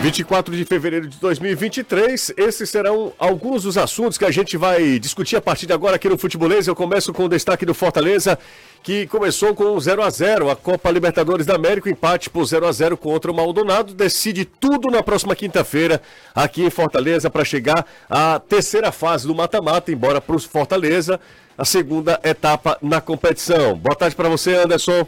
24 de fevereiro de 2023, esses serão alguns dos assuntos que a gente vai discutir a partir de agora aqui no Futebolês. Eu começo com o destaque do Fortaleza, que começou com 0 a 0 A Copa Libertadores da América, empate por 0 a 0 contra o Maldonado. Decide tudo na próxima quinta-feira aqui em Fortaleza para chegar à terceira fase do mata-mata, embora para o Fortaleza, a segunda etapa na competição. Boa tarde para você, Anderson.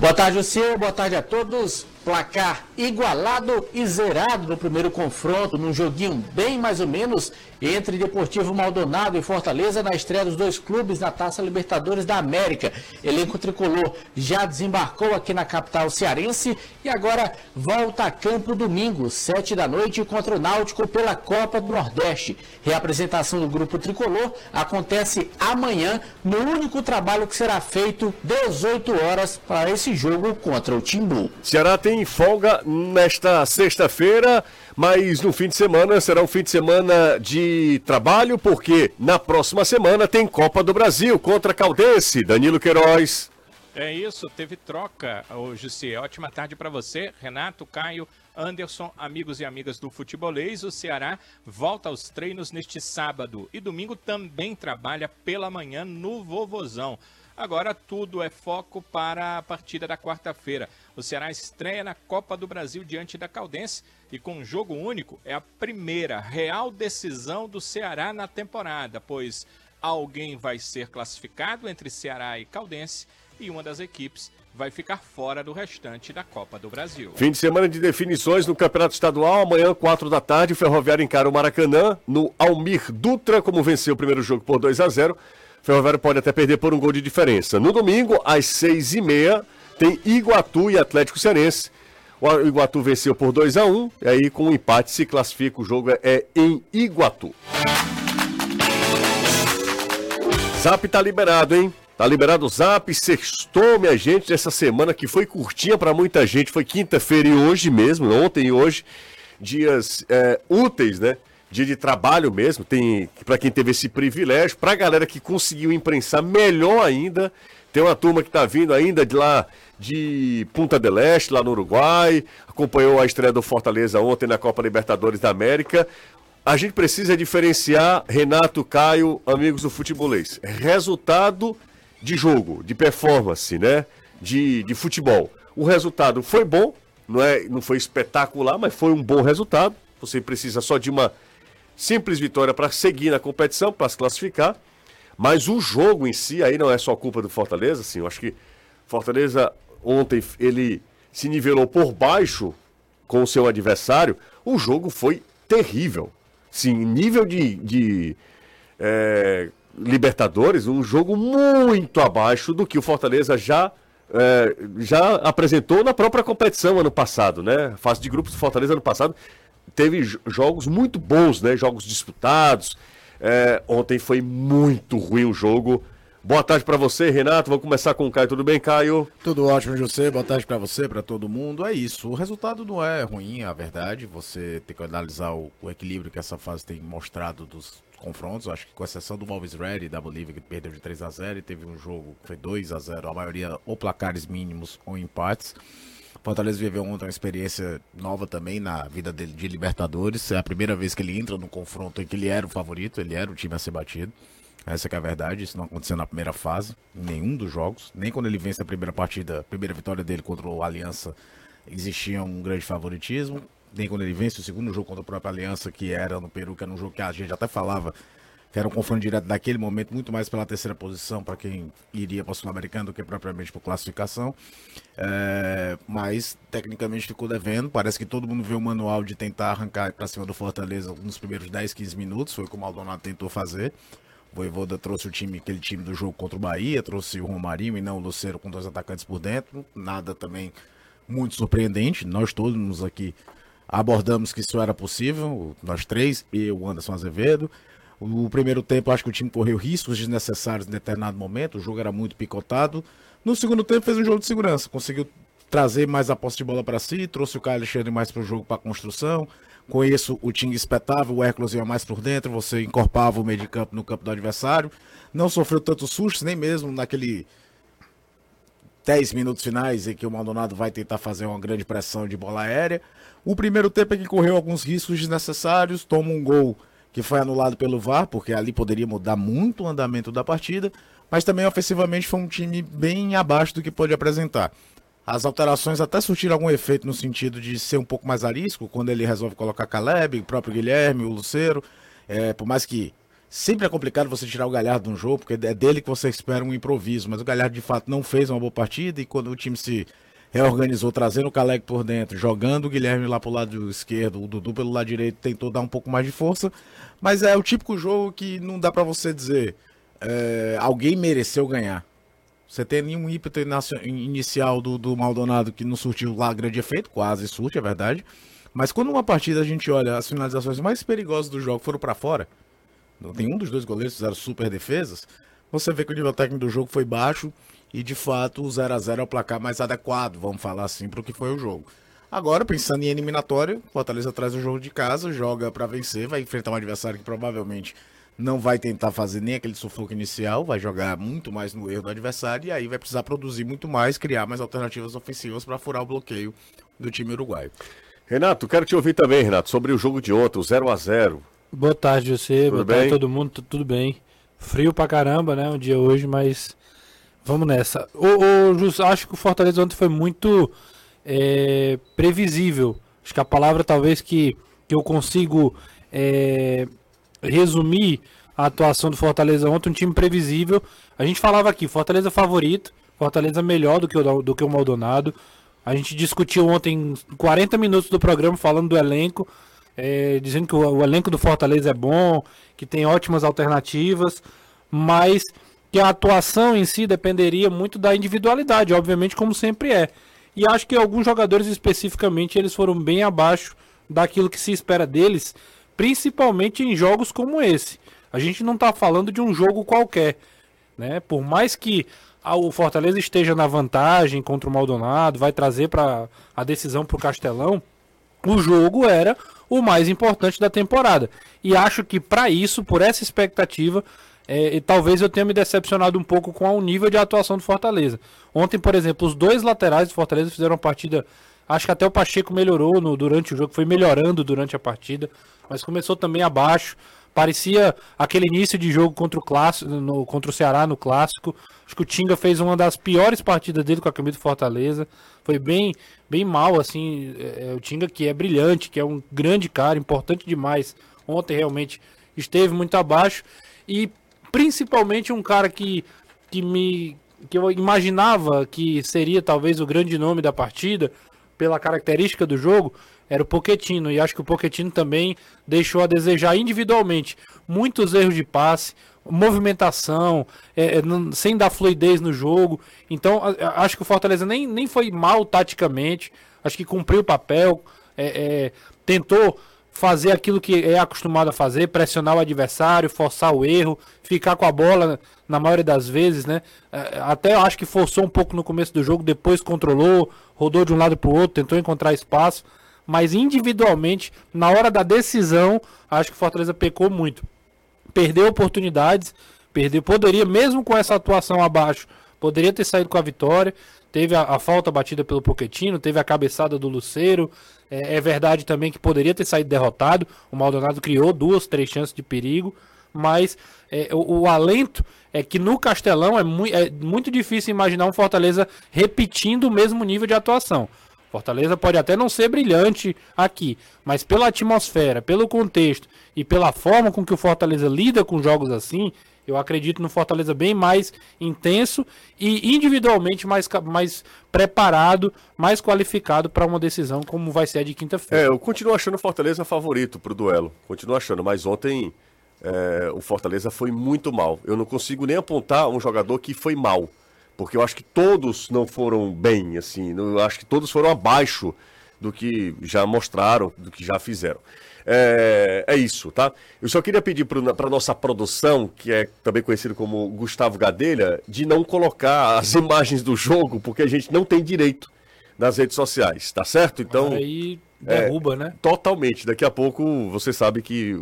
Boa tarde, você. Boa tarde a todos. Placar igualado e zerado no primeiro confronto, num joguinho bem mais ou menos entre Deportivo Maldonado e Fortaleza na estreia dos dois clubes na Taça Libertadores da América. Elenco tricolor já desembarcou aqui na capital cearense e agora volta a campo domingo, sete da noite, contra o Náutico pela Copa do Nordeste. Reapresentação do grupo tricolor acontece amanhã no único trabalho que será feito 18 horas para esse jogo contra o Timbu. Ceará tem tem folga nesta sexta-feira, mas no fim de semana será um fim de semana de trabalho, porque na próxima semana tem Copa do Brasil contra Caldense. Danilo Queiroz. É isso, teve troca hoje, sim. Ótima tarde para você, Renato, Caio, Anderson, amigos e amigas do futebolês. O Ceará volta aos treinos neste sábado e domingo também trabalha pela manhã no Vovozão. Agora tudo é foco para a partida da quarta-feira. O Ceará estreia na Copa do Brasil diante da Caldense e com um jogo único é a primeira real decisão do Ceará na temporada, pois alguém vai ser classificado entre Ceará e Caldense e uma das equipes vai ficar fora do restante da Copa do Brasil. Fim de semana de definições no Campeonato Estadual. Amanhã, 4 da tarde, o Ferroviário encara o Maracanã no Almir Dutra, como venceu o primeiro jogo por 2 a 0 Ferroviário pode até perder por um gol de diferença. No domingo, às seis e meia, tem Iguatu e Atlético Cearense. O Iguatu venceu por 2 a 1 um, e aí com um empate se classifica. O jogo é em Iguatu. Zap tá liberado, hein? Tá liberado o Zap, sextou, minha gente, essa semana que foi curtinha para muita gente. Foi quinta-feira e hoje mesmo, ontem e hoje. Dias é, úteis, né? Dia de trabalho mesmo, tem para quem teve esse privilégio, para a galera que conseguiu imprensar melhor ainda. Tem uma turma que está vindo ainda de lá de Punta del Este, lá no Uruguai, acompanhou a estreia do Fortaleza ontem na Copa Libertadores da América. A gente precisa diferenciar Renato, Caio, amigos do futebolês. Resultado de jogo, de performance, né? De, de futebol. O resultado foi bom, não, é, não foi espetacular, mas foi um bom resultado. Você precisa só de uma Simples vitória para seguir na competição, para se classificar. Mas o jogo em si aí não é só culpa do Fortaleza, assim. Eu acho que Fortaleza ontem ele se nivelou por baixo com o seu adversário. O jogo foi terrível. Sim, nível de, de é, Libertadores, um jogo muito abaixo do que o Fortaleza já é, já apresentou na própria competição ano passado, né? Fase de grupos do Fortaleza ano passado teve jogos muito bons, né? Jogos disputados. É, ontem foi muito ruim o jogo. Boa tarde para você, Renato. Vamos começar com o Caio. Tudo bem, Caio? Tudo ótimo, José. Boa tarde para você, para todo mundo. É isso. O resultado não é ruim, a verdade. Você tem que analisar o, o, equilíbrio que essa fase tem mostrado dos confrontos. Acho que com exceção do Alves Ready da Bolívia, que perdeu de 3 a 0 e teve um jogo que foi 2 a 0 a maioria ou placares mínimos ou empates. Fortaleza viveu ontem uma experiência nova também na vida dele de Libertadores. É a primeira vez que ele entra no confronto em que ele era o favorito, ele era o time a ser batido. Essa é a verdade, isso não aconteceu na primeira fase, em nenhum dos jogos. Nem quando ele vence a primeira partida, a primeira vitória dele contra o Aliança, existia um grande favoritismo. Nem quando ele vence o segundo jogo contra a própria Aliança, que era no Peru, que era um jogo que a gente até falava que era um confronto direto naquele momento, muito mais pela terceira posição para quem iria para o Sul-Americano do que propriamente por classificação. É, mas tecnicamente ficou devendo. Parece que todo mundo vê o manual de tentar arrancar para cima do Fortaleza nos primeiros 10, 15 minutos. Foi como o Maldonado tentou fazer. O Voivoda trouxe o time, aquele time do jogo contra o Bahia, trouxe o Romarinho e não o Luceiro com dois atacantes por dentro. Nada também muito surpreendente. Nós todos aqui abordamos que isso era possível, nós três, e o Anderson Azevedo. O primeiro tempo, acho que o time correu riscos desnecessários em determinado momento, o jogo era muito picotado. No segundo tempo, fez um jogo de segurança, conseguiu trazer mais a posse de bola para si, trouxe o Caio Alexandre mais para o jogo, para a construção. Com isso, o time espetava, o Hércules ia mais por dentro, você encorpava o meio de campo no campo do adversário. Não sofreu tantos sustos, nem mesmo naquele 10 minutos finais em que o Maldonado vai tentar fazer uma grande pressão de bola aérea. O primeiro tempo é que correu alguns riscos desnecessários, toma um gol que foi anulado pelo VAR, porque ali poderia mudar muito o andamento da partida, mas também ofensivamente foi um time bem abaixo do que pôde apresentar. As alterações até surtiram algum efeito no sentido de ser um pouco mais arisco, quando ele resolve colocar Caleb, o próprio Guilherme, o Luceiro. É, por mais que sempre é complicado você tirar o Galhardo de um jogo, porque é dele que você espera um improviso, mas o Galhardo de fato não fez uma boa partida e quando o time se reorganizou, trazendo o Caleb por dentro, jogando o Guilherme lá pro lado esquerdo, o Dudu pelo lado direito, tentou dar um pouco mais de força, mas é o típico jogo que não dá para você dizer é, alguém mereceu ganhar. Você tem nenhum ímpeto inicial do, do Maldonado que não surtiu lá grande efeito, quase surte, é verdade. Mas quando uma partida a gente olha as finalizações mais perigosas do jogo foram para fora, nenhum dos dois goleiros fizeram super defesas, você vê que o nível técnico do jogo foi baixo e de fato o 0 a 0 é o placar mais adequado, vamos falar assim, para o que foi o jogo. Agora, pensando em eliminatória, Fortaleza traz o jogo de casa, joga para vencer, vai enfrentar um adversário que provavelmente não vai tentar fazer nem aquele sufoco inicial, vai jogar muito mais no erro do adversário e aí vai precisar produzir muito mais, criar mais alternativas ofensivas para furar o bloqueio do time uruguaio. Renato, quero te ouvir também, Renato, sobre o jogo de ontem, o 0 a 0 Boa tarde, você, tudo boa bem? tarde todo mundo, tudo bem. Frio pra caramba, né, um dia hoje, mas vamos nessa. O, o Jus, acho que o Fortaleza ontem foi muito é, previsível. Acho que a palavra talvez que, que eu consigo é, resumir a atuação do Fortaleza ontem, um time previsível. A gente falava aqui, Fortaleza favorito, Fortaleza melhor do que o, do que o Maldonado. A gente discutiu ontem 40 minutos do programa falando do elenco, é, dizendo que o, o, elenco do Fortaleza é bom, que tem ótimas alternativas, mas que a atuação em si dependeria muito da individualidade, obviamente, como sempre é. E acho que alguns jogadores especificamente eles foram bem abaixo daquilo que se espera deles principalmente em jogos como esse. A gente não está falando de um jogo qualquer, né? Por mais que o Fortaleza esteja na vantagem contra o Maldonado, vai trazer para a decisão para o Castelão, o jogo era o mais importante da temporada. E acho que para isso, por essa expectativa, é, talvez eu tenha me decepcionado um pouco com o nível de atuação do Fortaleza. Ontem, por exemplo, os dois laterais do Fortaleza fizeram uma partida. Acho que até o Pacheco melhorou no, durante o jogo, foi melhorando durante a partida mas começou também abaixo. Parecia aquele início de jogo contra o clássico, no, contra o Ceará no clássico. Acho que o Tinga fez uma das piores partidas dele com a camisa do Fortaleza. Foi bem, bem mal, assim. É, é, o Tinga que é brilhante, que é um grande cara, importante demais. Ontem realmente esteve muito abaixo. E principalmente um cara que, que me que eu imaginava que seria talvez o grande nome da partida pela característica do jogo, era o Poquetino. E acho que o Poquetino também deixou a desejar individualmente. Muitos erros de passe, movimentação, é, é sem dar fluidez no jogo. Então, acho que o Fortaleza nem, nem foi mal taticamente. Acho que cumpriu o papel. É, é, tentou fazer aquilo que é acostumado a fazer, pressionar o adversário, forçar o erro, ficar com a bola na maioria das vezes, né? É, até acho que forçou um pouco no começo do jogo, depois controlou, rodou de um lado para o outro, tentou encontrar espaço mas individualmente, na hora da decisão, acho que o Fortaleza pecou muito. Perdeu oportunidades, perdeu, poderia, mesmo com essa atuação abaixo, poderia ter saído com a vitória. Teve a, a falta batida pelo Poquetino, teve a cabeçada do Luceiro. É, é, verdade também que poderia ter saído derrotado. O Maldonado criou duas, três chances de perigo. Mas é, o, o, alento é que no Castelão é, mu é muito difícil imaginar um Fortaleza repetindo o mesmo nível de atuação. Fortaleza pode até não ser brilhante aqui, mas pela atmosfera, pelo contexto e pela forma com que o Fortaleza lida com jogos assim, eu acredito no Fortaleza bem mais intenso e individualmente mais, mais preparado, mais qualificado para uma decisão como vai ser a de quinta-feira. É, eu continuo achando o Fortaleza favorito para o duelo. Continuo achando, mas ontem é, o Fortaleza foi muito mal. Eu não consigo nem apontar um jogador que foi mal porque eu acho que todos não foram bem, assim, eu acho que todos foram abaixo do que já mostraram, do que já fizeram. É, é isso, tá? Eu só queria pedir para nossa produção, que é também conhecido como Gustavo Gadelha, de não colocar as imagens do jogo, porque a gente não tem direito nas redes sociais, tá certo? Então. Aí derruba, é, né? Totalmente. Daqui a pouco você sabe que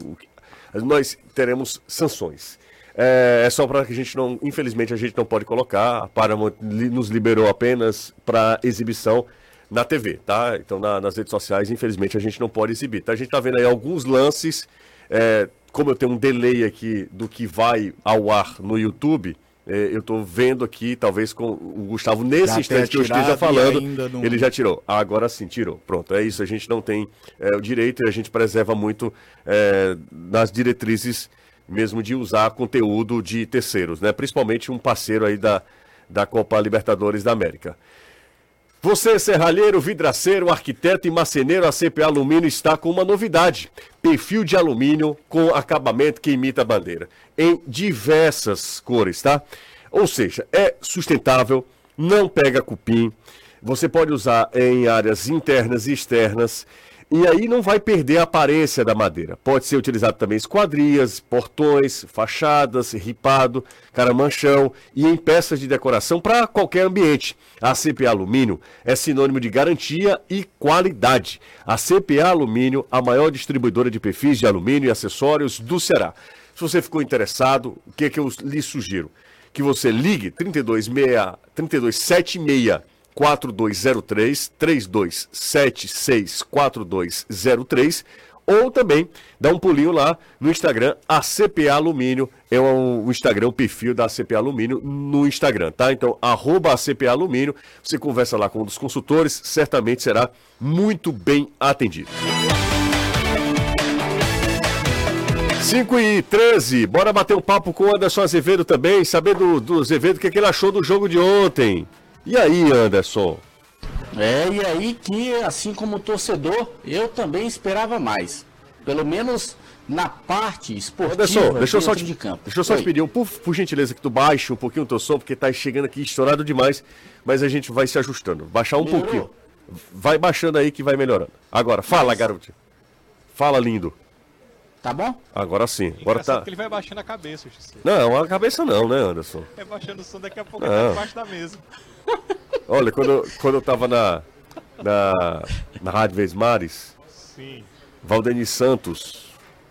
nós teremos sanções. É, é só para que a gente não, infelizmente a gente não pode colocar. A Paramount nos liberou apenas para exibição na TV, tá? Então na, nas redes sociais, infelizmente a gente não pode exibir. Tá? A gente tá vendo aí alguns lances, é, como eu tenho um delay aqui do que vai ao ar no YouTube. É, eu estou vendo aqui, talvez com o Gustavo, nesse já instante que eu esteja falando, não... ele já tirou. Ah, agora sim, tirou. Pronto, é isso. A gente não tem é, o direito e a gente preserva muito é, nas diretrizes mesmo de usar conteúdo de terceiros, né? Principalmente um parceiro aí da, da Copa Libertadores da América. Você, serralheiro, vidraceiro, arquiteto e marceneiro, a CPA Alumínio está com uma novidade. Perfil de alumínio com acabamento que imita a bandeira. Em diversas cores, tá? Ou seja, é sustentável, não pega cupim. Você pode usar em áreas internas e externas e aí não vai perder a aparência da madeira. Pode ser utilizado também esquadrias, portões, fachadas, ripado, caramanchão e em peças de decoração para qualquer ambiente. A CPA Alumínio é sinônimo de garantia e qualidade. A CPA Alumínio, a maior distribuidora de perfis de alumínio e acessórios do Ceará. Se você ficou interessado, o que, é que eu lhe sugiro? Que você ligue 326 3276 4203 3276 4203 ou também dá um pulinho lá no Instagram, a Alumínio, é o, o Instagram, o perfil da CPA Alumínio no Instagram, tá? Então, arroba CPA Alumínio, você conversa lá com um dos consultores, certamente será muito bem atendido. 5 e 13, bora bater um papo com o Anderson Azevedo também, saber do, do Azevedo o que, é que ele achou do jogo de ontem. E aí, Anderson? É, e aí que, assim como torcedor, eu também esperava mais. Pelo menos na parte esportiva Anderson, deixa eu só te, de campo. Deixa eu só Oi. te pedir, por, por gentileza, que tu baixe um pouquinho o teu som, porque tá chegando aqui estourado demais, mas a gente vai se ajustando. Baixar um Melhorou? pouquinho. Vai baixando aí que vai melhorando. Agora, fala, mas... garoto. Fala, lindo. Tá bom? Agora sim. Agora tá. que ele vai baixando a cabeça, Não, a cabeça não, né, Anderson? É baixando o som daqui a pouco tá debaixo da mesa. Olha, quando, eu, quando eu tava na, na, na Rádio Vesmares, Sim. Valdeni Santos,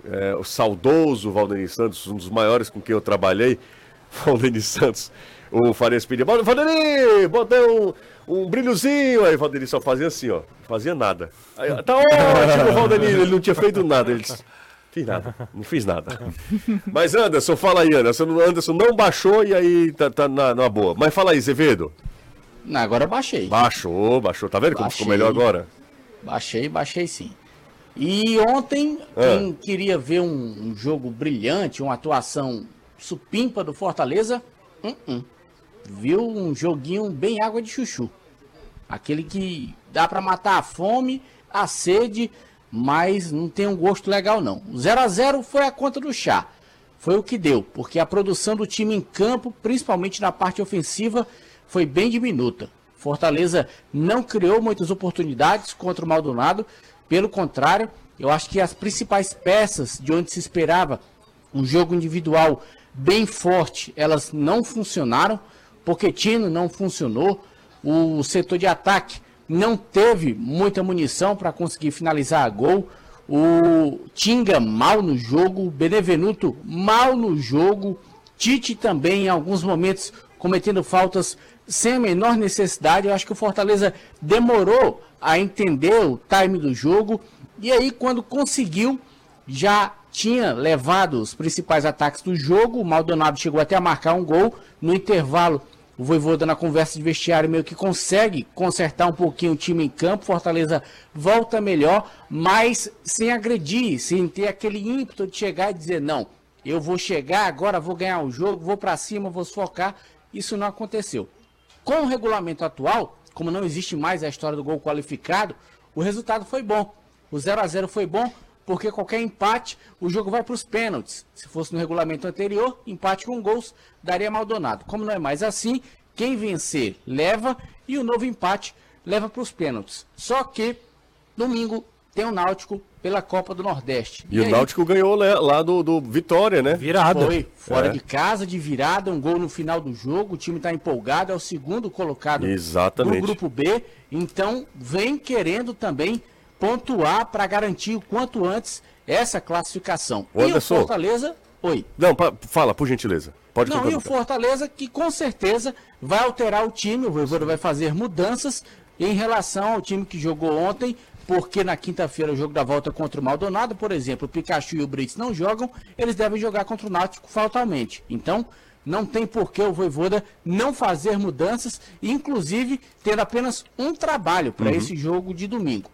é, o saudoso Valdeni Santos, um dos maiores com quem eu trabalhei, Valdeni Santos, o Farias pedia, Valdeni, bota um, um brilhozinho, aí o Valdeni só fazia assim, ó, fazia nada. Aí, tá ótimo, Valdeni, ele não tinha feito nada, ele disse, Fiz nada, não fiz nada. Mas Anderson, fala aí, Anderson. Anderson não baixou e aí tá, tá na, na boa. Mas fala aí, Zevedo. Não, agora baixei. Baixou, baixou. Tá vendo baixei, como ficou melhor agora? Baixei, baixei sim. E ontem, ah. quem queria ver um, um, jogo brilhante, uma atuação supimpa do Fortaleza, uh -uh. viu um joguinho bem água de chuchu. Aquele que dá para matar a fome, a sede, mas não tem um gosto legal não. 0 a 0 foi a conta do chá. Foi o que deu, porque a produção do time em campo, principalmente na parte ofensiva, foi bem diminuta. Fortaleza não criou muitas oportunidades contra o Maldonado, pelo contrário, eu acho que as principais peças de onde se esperava um jogo individual bem forte, elas não funcionaram. Poquetino não funcionou, o setor de ataque não teve muita munição para conseguir finalizar a gol. O Tinga mal no jogo, Benevenuto mal no jogo, Tite também em alguns momentos cometendo faltas sem a menor necessidade. Eu acho que o Fortaleza demorou a entender o time do jogo e aí quando conseguiu já tinha levado os principais ataques do jogo. O Maldonado chegou até a marcar um gol no intervalo. O Voivoda na conversa de vestiário meio que consegue consertar um pouquinho o time em campo. Fortaleza volta melhor, mas sem agredir, sem ter aquele ímpeto de chegar e dizer não, eu vou chegar agora, vou ganhar o jogo, vou para cima, vou focar. Isso não aconteceu. Com o regulamento atual, como não existe mais a história do gol qualificado, o resultado foi bom. O 0 a 0 foi bom porque qualquer empate, o jogo vai para os pênaltis. Se fosse no regulamento anterior, empate com gols daria Maldonado. Como não é mais assim, quem vencer leva e o novo empate leva para os pênaltis. Só que domingo tem o Náutico pela Copa do Nordeste. E, e o aí, Náutico ganhou lá do, do Vitória, né? Virada. Foi, fora é. de casa, de virada, um gol no final do jogo. O time está empolgado, é o segundo colocado Exatamente. no grupo B. Então, vem querendo também pontuar para garantir o quanto antes essa classificação. O Anderson, e o Fortaleza. Oi. Não, pa, fala, por gentileza. Pode Não, e o Fortaleza que com certeza vai alterar o time, o Voivoda vai fazer mudanças em relação ao time que jogou ontem, porque na quinta-feira o jogo da volta contra o Maldonado, por exemplo, o Pikachu e o Brits não jogam, eles devem jogar contra o Náutico fatalmente. Então, não tem por que o Voivoda não fazer mudanças, inclusive tendo apenas um trabalho para uhum. esse jogo de domingo.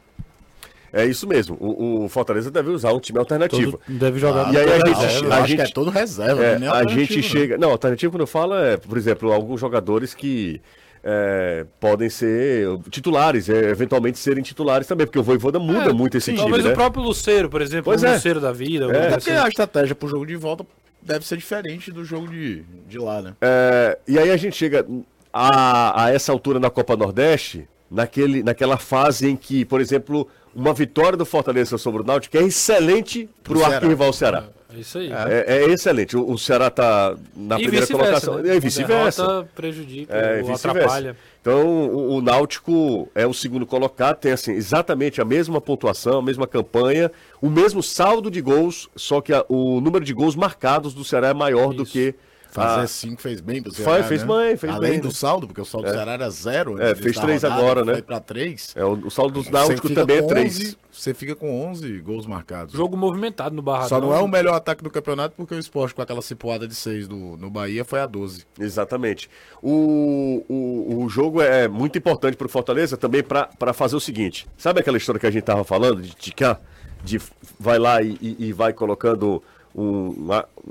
É isso mesmo. O, o, Fortaleza deve usar um time alternativo. Todo, deve jogar. Ah, e aí a gente, reserva, a gente é todo reserva. É, a gente chega. Não, alternativo quando eu falo é, por exemplo, alguns jogadores que é, podem ser titulares, é, eventualmente serem titulares também, porque o Voivoda muda é, muito esse sim, time. Talvez né? o próprio Luceiro, por exemplo, pois o é. Luceiro da vida. É, porque assim. a estratégia para o jogo de volta deve ser diferente do jogo de, de lá, né? É, e aí a gente chega a, a essa altura na Copa Nordeste, naquele, naquela fase em que, por exemplo, uma vitória do Fortaleza sobre o Náutico é excelente para o arquirrival Ceará. É isso aí. É, é excelente. O, o Ceará está na e primeira colocação. Né? E vice-versa. prejudica, é, vice atrapalha. Então, o, o, Náutico é o segundo colocado, tem assim, exatamente a mesma pontuação, a mesma campanha, o mesmo saldo de gols, só que a, o número de gols marcados do Ceará é maior isso. do que Fazer 5 ah, fez bem pro Ceará. fez né? bem, fez Além bem, do né? saldo, porque o saldo é. do Ceará era zero. É, fez 3 agora, né? Foi pra 3. É, o, o saldo dos Náutico também é 3. Você fica com 11 gols marcados. Jogo movimentado no Barradão. Só não é o melhor ataque do campeonato porque o esporte com aquela cipoada de 6 no, no Bahia foi a 12. Exatamente. O, o, o jogo é muito importante pro Fortaleza também para fazer o seguinte. Sabe aquela história que a gente tava falando de, de, de vai lá e, e, e vai colocando um,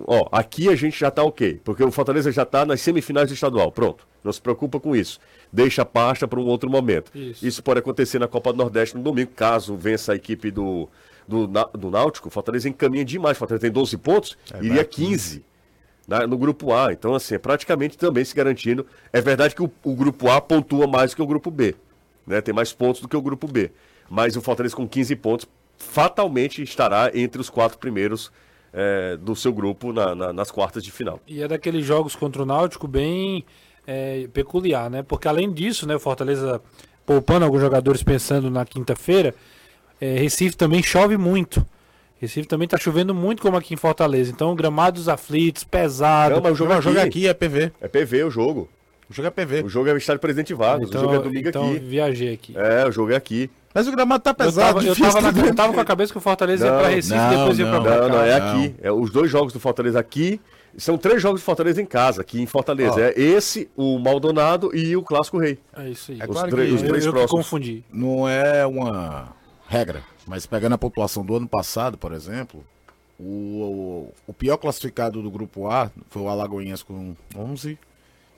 ó, aqui a gente já está ok, porque o Fortaleza já está nas semifinais do estadual, pronto. Não se preocupa com isso. Deixa a pasta para um outro momento. Isso. isso. pode acontecer na Copa do Nordeste no domingo, caso vença a equipe do, do, do Náutico. O Fortaleza encaminha demais. O Fortaleza tem 12 pontos, é iria 15 né, no grupo A. Então, assim, é praticamente também se garantindo. É verdade que o, o grupo A pontua mais do que o grupo B. Né? Tem mais pontos do que o grupo B. Mas o Fortaleza com 15 pontos fatalmente estará entre os quatro primeiros é, do seu grupo na, na, nas quartas de final. E é daqueles jogos contra o Náutico bem é, peculiar, né? Porque além disso, né, o Fortaleza poupando alguns jogadores pensando na quinta-feira, é, Recife também chove muito. Recife também está chovendo muito como aqui em Fortaleza. Então, gramados aflitos, pesado. Não, mas o jogo, aqui, jogo aqui é PV. É PV o jogo. O jogo é PV. O jogo é o estádio Presidente Vargas. Então, o jogo é domingo então, aqui. viajei aqui. É, o jogo é aqui. Mas o gramado tá pesado. Eu tava, eu tava, na, eu tava com a cabeça que o Fortaleza não, ia pra Recife não, depois ia pra. Não, não, é aqui. É os dois jogos do Fortaleza aqui. São três jogos do Fortaleza em casa, aqui em Fortaleza. É esse, o Maldonado e o Clássico Rei. É isso aí. É claro os, que os três eu, eu confundi. Não é uma regra, mas pegando a pontuação do ano passado, por exemplo, o, o, o pior classificado do grupo A foi o Alagoinhas com 11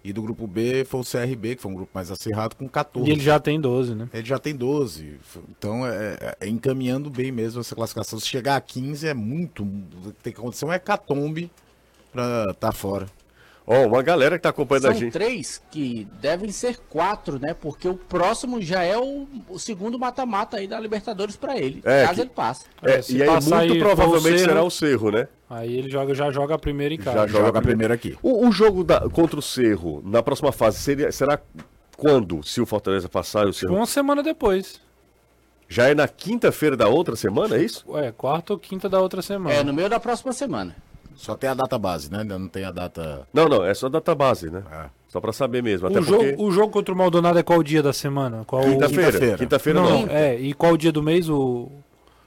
e do grupo B foi o CRB, que foi um grupo mais acirrado, com 14. E ele já tem 12, né? Ele já tem 12. Então é, é, é encaminhando bem mesmo essa classificação. Se chegar a 15 é muito. Tem que acontecer um hecatombe pra estar tá fora. Ó, oh, uma galera que tá acompanhando São a gente. São três que devem ser quatro, né? Porque o próximo já é o, o segundo mata-mata aí da Libertadores para ele, é, caso que... ele passe. É, e aí muito aí provavelmente será o Cerro, né? Aí ele joga, já joga a primeira em casa. Já joga, joga a primeira aqui. O, o jogo da, contra o Cerro, na próxima fase, seria, será quando, se o Fortaleza passar e o Cerro... Uma semana depois. Já é na quinta-feira da outra semana, é isso? É, quarta ou quinta da outra semana. É, no meio da próxima semana. Só tem a data base, né? Ainda não tem a data. Não, não, é só a data base, né? É. Só pra saber mesmo. Até o, jogo, porque... o jogo contra o Maldonado é qual dia da semana? Qual... Quinta-feira. Quinta-feira não. não. É, e qual dia do mês? O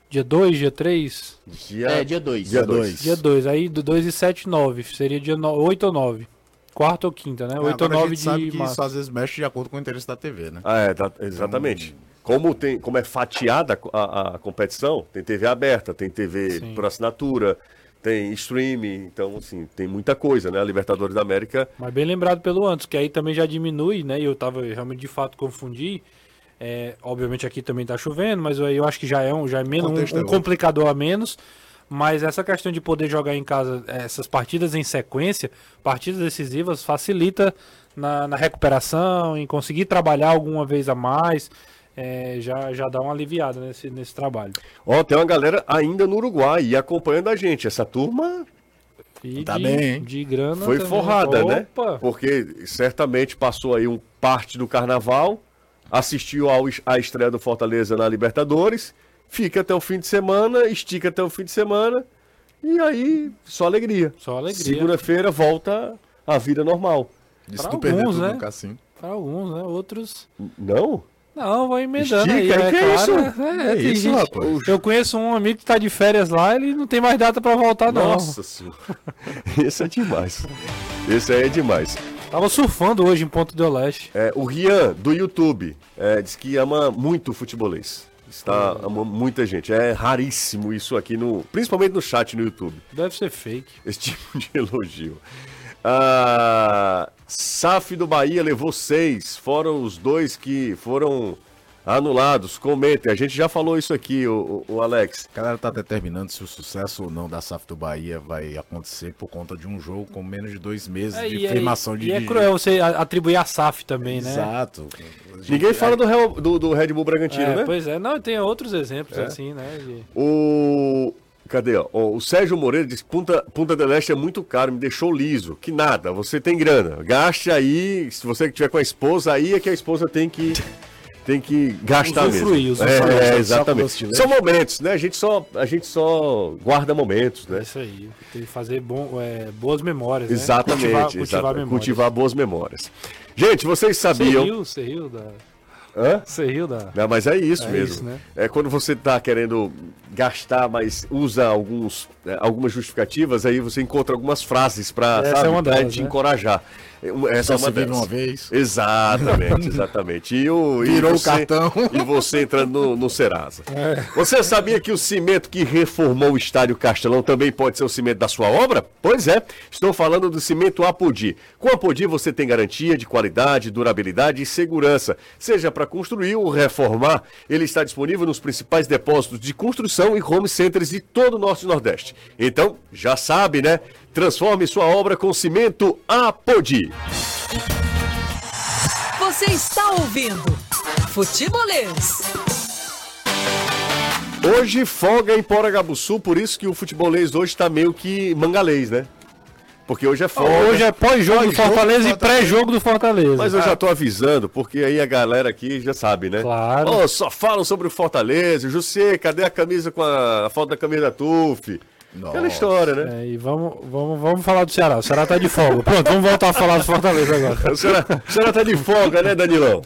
dia 2, dia 3? Dia... É, dia 2. Dia 2. Dia 2. Aí do 2 e 7, 9. Seria dia 8 ou 9. Quarta ou quinta, né? 8 é, ou 9 de sabe que março. isso às vezes mexe de acordo com o interesse da TV, né? Ah, é, tá, exatamente. Então... Como, tem, como é fatiada a, a, a, competição, tem TV aberta, tem TV Sim. por assinatura, tem streaming, então assim, tem muita coisa, né? A Libertadores da América. Mas bem lembrado pelo antes, que aí também já diminui, né? E eu tava realmente de fato confundi. É, obviamente aqui também tá chovendo, mas aí eu acho que já é um, já é menos um, um complicador a menos. Mas essa questão de poder jogar em casa essas partidas em sequência, partidas decisivas, facilita na, na recuperação, em conseguir trabalhar alguma vez a mais é, já, já dá uma aliviada nesse, nesse trabalho. Ó, tem uma galera ainda no Uruguai e acompanhando a gente. Essa turma e tá de, bem. De grana Foi também. forrada, né? Opa. né? Porque certamente passou aí um parte do carnaval, assistiu ao, à estreia do Fortaleza na Libertadores, fica até o fim de semana, estica até o fim de semana E aí, só alegria. Só alegria. Segunda-feira volta a vida normal. Isso Pra alguns, né? Para alguns, né? Outros. Não? Não, vai emendando aí. Estica, é que é claro, isso? É, É tem isso, gente- rapaz. Eu conheço um amigo que tá de férias lá, ele não tem mais data pra voltar, não. Nossa senhora. Esse é demais. Esse aí é demais. Tava surfando hoje em Ponto do Leste. É, o Rian, do YouTube, é, diz que ama muito o futebolês. Está ama muita gente. É raríssimo isso aqui, no, principalmente no chat no YouTube. Deve ser fake. Esse tipo de elogio. Ah, SAF do Bahia levou seis, fora os dois que foram anulados. Comentem, a gente já falou isso aqui, o, o- o Alex. A galera tá determinando se o sucesso ou não da SAF do Bahia vai acontecer por conta de um jogo com menos de dois meses É, de e, é- firmação de e é cruel você atribuir a SAF também, né? Exato. Ninguém fala do, Real- do, do Red Bull Bragantino, É, né? Pois é, não, tem outros exemplos É. assim, né? de- O. Cadê? ó? O Sérgio Moreira diz que Punta, Punta del Este é muito caro, me deixou liso. Que nada, você tem grana. Gaste aí, se você tiver com a esposa, aí é que a esposa tem que. Tem que gastar Usufruir, mesmo. usufruir. É, Só- é, só exatamente. São momentos, né? A gente só, a gente só guarda momentos, É né? isso aí. Tem que fazer bom, é, boas memórias. né? Exatamente. Cultivar, exatamente. cultivar memórias. Cultivar boas memórias. Gente, vocês Você sabiam. riu, você riu da. Hã? Você riu da. Não, mas é isso É mesmo. isso, né? É quando você tá querendo gastar, mas usa alguns, é, algumas justificativas, aí você encontra algumas frases para é te né? encorajar. É, Essa Só é uma se uma vez. Exatamente, exatamente. E o, e Virou o você- cartão. E você entrando no, no Serasa. É. Você sabia que o cimento que reformou o estádio Castelão também pode ser o cimento da sua obra? Pois é, estou falando do cimento Apodi. Com Apodi você tem garantia de qualidade, durabilidade e segurança. Seja para construir ou reformar, ele está disponível nos principais depósitos de construção e home centers de todo o Norte e Nordeste. Então, já sabe, né? Transforme sua obra com cimento Apodi. Você está ouvindo Futebolês. Hoje folga em Poragabuçu, por isso que o futebolês hoje está meio que mangalês, né? Porque hoje é folga. Hoje é pós-jogo do Pós-jogo Fortaleza do e pré-jogo do Fortaleza. Mas eu já tô avisando, porque aí a galera aqui já sabe, né? Claro. Ô, só falam sobre o Fortaleza. José, cadê a camisa com a, a foto da camisa da TUF? Aquela Nossa. história, né? É, e vamos, vamos, vamos falar do Ceará. O Ceará tá de folga. Pronto, vamos voltar a falar do Fortaleza agora. A senhora, a senhora tá de folga, né, Danilão?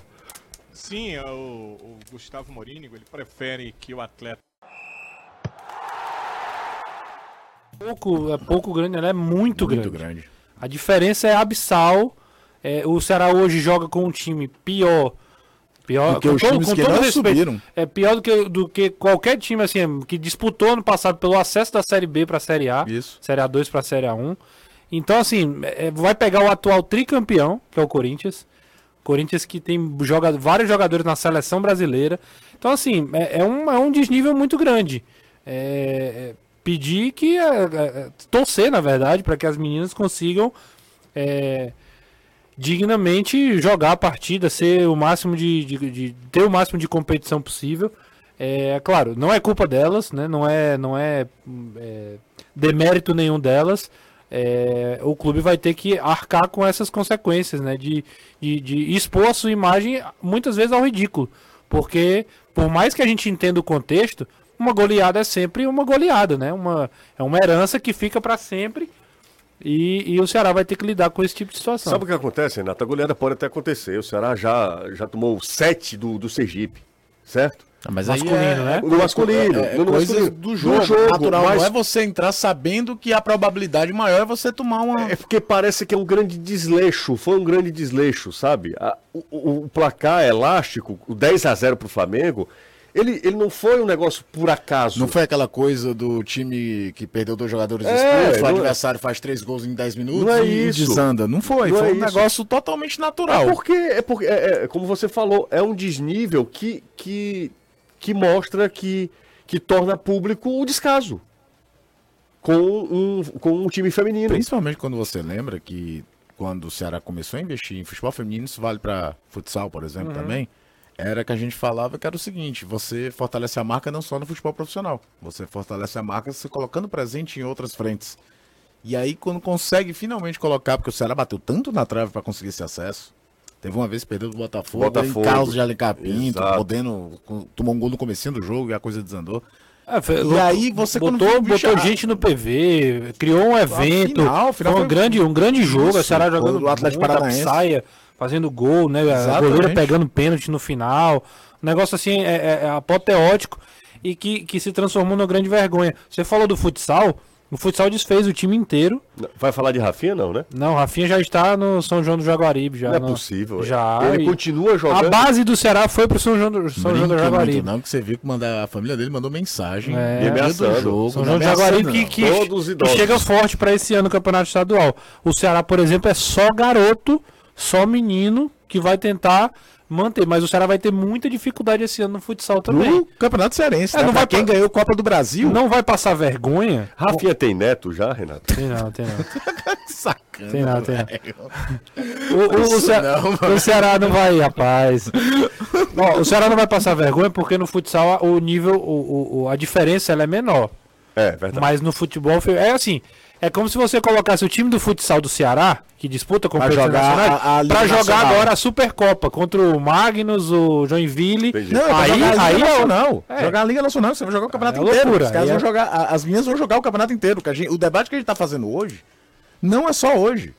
Sim, é o, o Gustavo Morínigo, ele prefere que o atleta Pouco, é pouco grande, ela é muito, grande. Muito grande. A diferença é abissal. É, o Ceará hoje joga com um time pior. Pior Do que os times que não subiram. É pior do que, do que qualquer time assim, que disputou ano passado pelo acesso da Série B para a Série A. Isso. Série A2 para a Série A1. Então, assim, é, vai pegar o atual tricampeão, que é o Corinthians. Corinthians que tem joga, vários jogadores na seleção brasileira. Então, assim, é, é um, é um desnível muito grande. É, é, pedir que. é, é, torcer, na verdade, para que as meninas consigam. Dignamente jogar a partida, ser o máximo de, de- de- ter o máximo de competição possível. É claro, não é culpa delas, né? Não é, não é, é, demérito nenhum delas. É, o clube vai ter que arcar com essas consequências, né? De, de, de expor a sua imagem muitas vezes ao ridículo. Porque, por mais que a gente entenda o contexto, uma goleada é sempre uma goleada, né? Uma, é uma herança que fica para sempre. E, e o Ceará vai ter que lidar com esse tipo de situação. Sabe o que acontece, Renato? A goleada pode até acontecer. O Ceará já, já tomou sete do, do Sergipe, certo? Mas Masculino, aí é, né? No masculino, É, é no coisas masculino. do jogo, jogo, natural. mas- Não é você entrar sabendo que a probabilidade maior é você tomar uma. É porque parece que é um grande desleixo, foi um grande desleixo, sabe? A- o, o- o placar elástico, o 10 a 0 pro Flamengo, ele, ele não foi um negócio por acaso. Não foi aquela coisa do time que perdeu dois jogadores É, expulsos, o é- adversário faz três gols em 10 minutos Não é e isso. desanda. Não foi, Não foi é um isso. negócio totalmente natural. É porque, é porque é, é, como você falou, é um desnível que, que, que mostra que, que torna público o descaso com um, com um time feminino. Principalmente quando você lembra que quando o Ceará começou a investir em futebol feminino, isso vale para futsal, por exemplo, também. Era que a gente falava que era o seguinte: você fortalece a marca não só no futebol profissional, você fortalece a marca se colocando presente em outras frentes. E aí, quando consegue finalmente colocar, porque o Ceará bateu tanto na trave para conseguir esse acesso. Teve uma vez que perdeu do Botafogo, Botafogo. em Carlos de Alencar Pinto, podendo, tomou um gol no comecinho do jogo e a coisa desandou. É, e aí você botou, botou gente no PV, criou um evento, final, final foi um grande, um grande jogo, isso, a Ceará jogando o Atlético Paranaense saia, fazendo gol, né? Exatamente. A goleira pegando pênalti no final. Um negócio assim é, é, é apoteótico e que, que se transformou numa grande vergonha. Você falou do futsal, o futsal desfez o time inteiro. Vai falar de Rafinha, não, né? Não, Rafinha já está no São João do Jaguaribe. Já não é no... possível. Já. Ele continua jogando. A base do Ceará foi pro São João do, São João do Jaguaribe. Muito, não, que você viu que manda, a família dele mandou mensagem. É, do jogo. São João do Jaguaribe que, que, que chega forte para esse ano no Campeonato Estadual. O Ceará, por exemplo, é só garoto, só menino que vai tentar manter. Mas o Ceará vai ter muita dificuldade esse ano no futsal também. No Campeonato Cearense. É, né? não vai quem ganhou Copa do Brasil. Não vai passar vergonha. Rafinha tem neto já, Renato? Tem não, tem não. Sacana. Tem não, tem não. O, o, o, Ceará, não, o Ceará não vai, rapaz. Ó, o Ceará não vai passar vergonha porque no futsal o nível, o, o, a diferença ela é menor. É, verdade. Mas no futebol é assim. É como se você colocasse o time do futsal do Ceará, que disputa com o jogar para jogar agora a Supercopa contra o Magnus, o Joinville. Entendi. Não, aí, jogar a Liga é Nacional. É. Jogar a Liga Nacional, você vai jogar o campeonato é inteiro. Loucura. Os caras vão é... jogar, as minhas vão jogar o campeonato inteiro. Gente, o debate que a gente está fazendo hoje não é só hoje.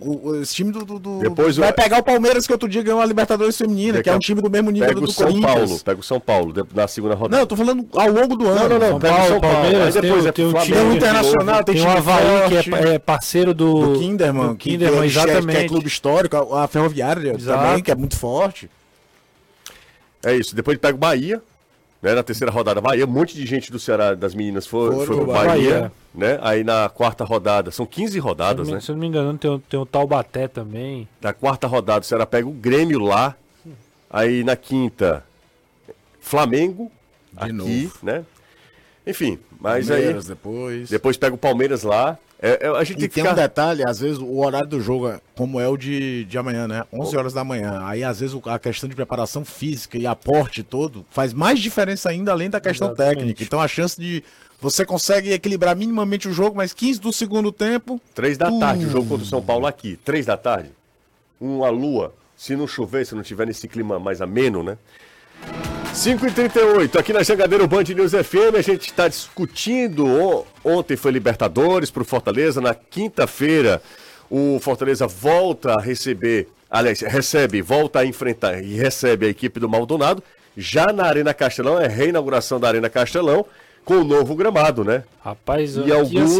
O, esse time do, do, do Depois vai pegar o Palmeiras que outro dia ganhou a Libertadores feminina, que é um time do mesmo nível pega do, do São Corinthians. Paulo, pega o São Paulo na segunda rodada. Não, eu tô falando ao longo do ano. Não, não, não. Pega Paulo, São Palmeiras, Aí depois tem, é tem, tem o Internacional, tem, tem o Havaí que é, é, parceiro do, do Kinderman, do Kinderman, que, exatamente. Que é clube histórico, a, a Ferroviária Exato. também, que é muito forte. É isso. Depois pega o Bahia, né, na terceira rodada, Bahia, um monte de gente do Ceará, das meninas, foi, foi pro Bahia, Bahia, né? Aí na quarta rodada, são 15 rodadas, se né? Se eu não me engano, tem, tem o Taubaté também. Na quarta rodada, o Ceará pega o Grêmio lá. Aí na quinta, Flamengo, de aqui, novo. né? Enfim, mas Palmeiras aí. depois. Depois pega o Palmeiras lá. É, é, a gente e tem, um detalhe, às vezes o horário do jogo, é como é o de, de amanhã, né? 11 horas da manhã. Aí às vezes a questão de preparação física e aporte todo faz mais diferença ainda além da questão Exatamente. técnica. Então a chance de você consegue equilibrar minimamente o jogo, mas 15 do segundo tempo. 3 da tarde, o jogo contra o São Paulo aqui. 3 da tarde. Uma lua. Se não chover, se não tiver nesse clima mais ameno, né? 5h38, aqui na Jangadeiro Band News FM, a gente está discutindo. Ontem foi Libertadores para o Fortaleza, na quinta-feira o Fortaleza volta a receber, aliás, recebe, volta a enfrentar e recebe a equipe do Maldonado. Já na Arena Castelão, é reinauguração da Arena Castelão, com o novo gramado, né? Rapaz, e alguns?